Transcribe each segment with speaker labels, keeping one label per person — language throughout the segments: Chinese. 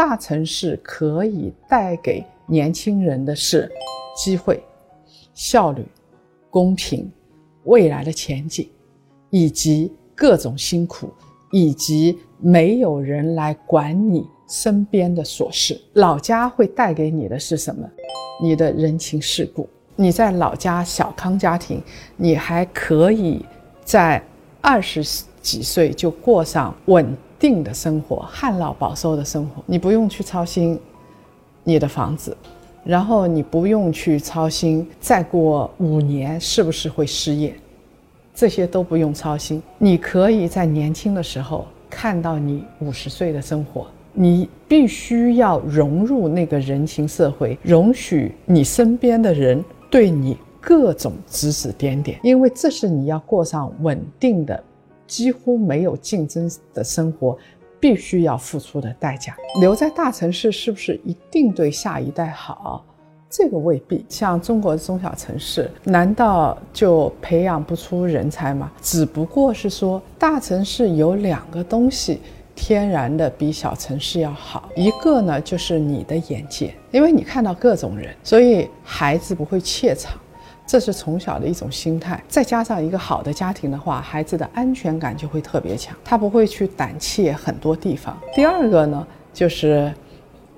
Speaker 1: 大城市可以带给年轻人的是机会、效率、公平、未来的前景，以及各种辛苦，以及没有人来管你身边的琐事。老家会带给你的是什么？你的人情世故。你在老家小康家庭，你还可以在二十几岁就过上稳定的生活、旱涝保收的生活。你不用去操心你的房子，然后你不用去操心再过五年是不是会失业，这些都不用操心。你可以在年轻的时候看到你五十岁的生活。你必须要融入那个人情社会，容许你身边的人。对你各种指指点点，因为这是你要过上稳定的、几乎没有竞争的生活，必须要付出的代价。留在大城市是不是一定对下一代好？这个未必。像中国的中小城市，难道就培养不出人才吗？只不过是说，大城市有两个东西。天然的比小城市要好，一个呢就是你的眼界，因为你看到各种人，所以孩子不会怯场，这是从小的一种心态。再加上一个好的家庭的话，孩子的安全感就会特别强，他不会去胆怯很多地方。第二个呢就是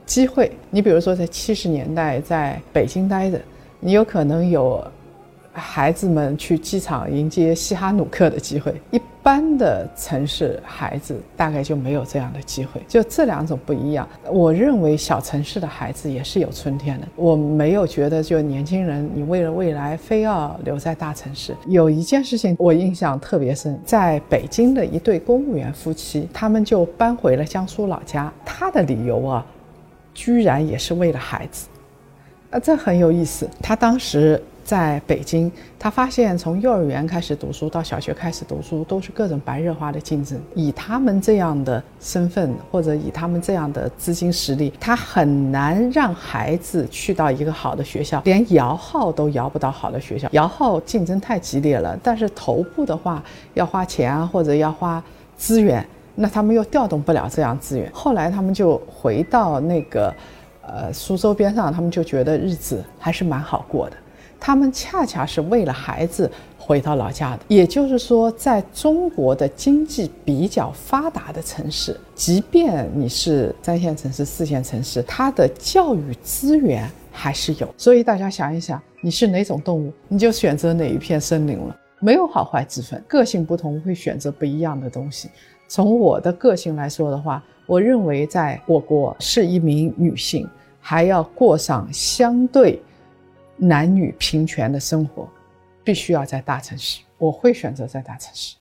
Speaker 1: 机会，你比如说在七十年代在北京待着，你有可能有。孩子们去机场迎接西哈努克的机会，一般的城市孩子大概就没有这样的机会。就这两种不一样，我认为小城市的孩子也是有春天的。我没有觉得就年轻人，你为了未来非要留在大城市。有一件事情我印象特别深，在北京的一对公务员夫妻，他们就搬回了江苏老家。他的理由啊，居然也是为了孩子，啊，这很有意思。他当时。在北京，他发现从幼儿园开始读书到小学开始读书，都是各种白热化的竞争。以他们这样的身份，或者以他们这样的资金实力，他很难让孩子去到一个好的学校，连摇号都摇不到好的学校。摇号竞争太激烈了，但是头部的话要花钱啊，或者要花资源，那他们又调动不了这样资源。后来他们就回到那个，呃，苏州边上，他们就觉得日子还是蛮好过的。他们恰恰是为了孩子回到老家的，也就是说，在中国的经济比较发达的城市，即便你是三线城市、四线城市，它的教育资源还是有。所以大家想一想，你是哪种动物，你就选择哪一片森林了，没有好坏之分。个性不同，会选择不一样的东西。从我的个性来说的话，我认为在我国是一名女性，还要过上相对。男女平权的生活，必须要在大城市。我会选择在大城市。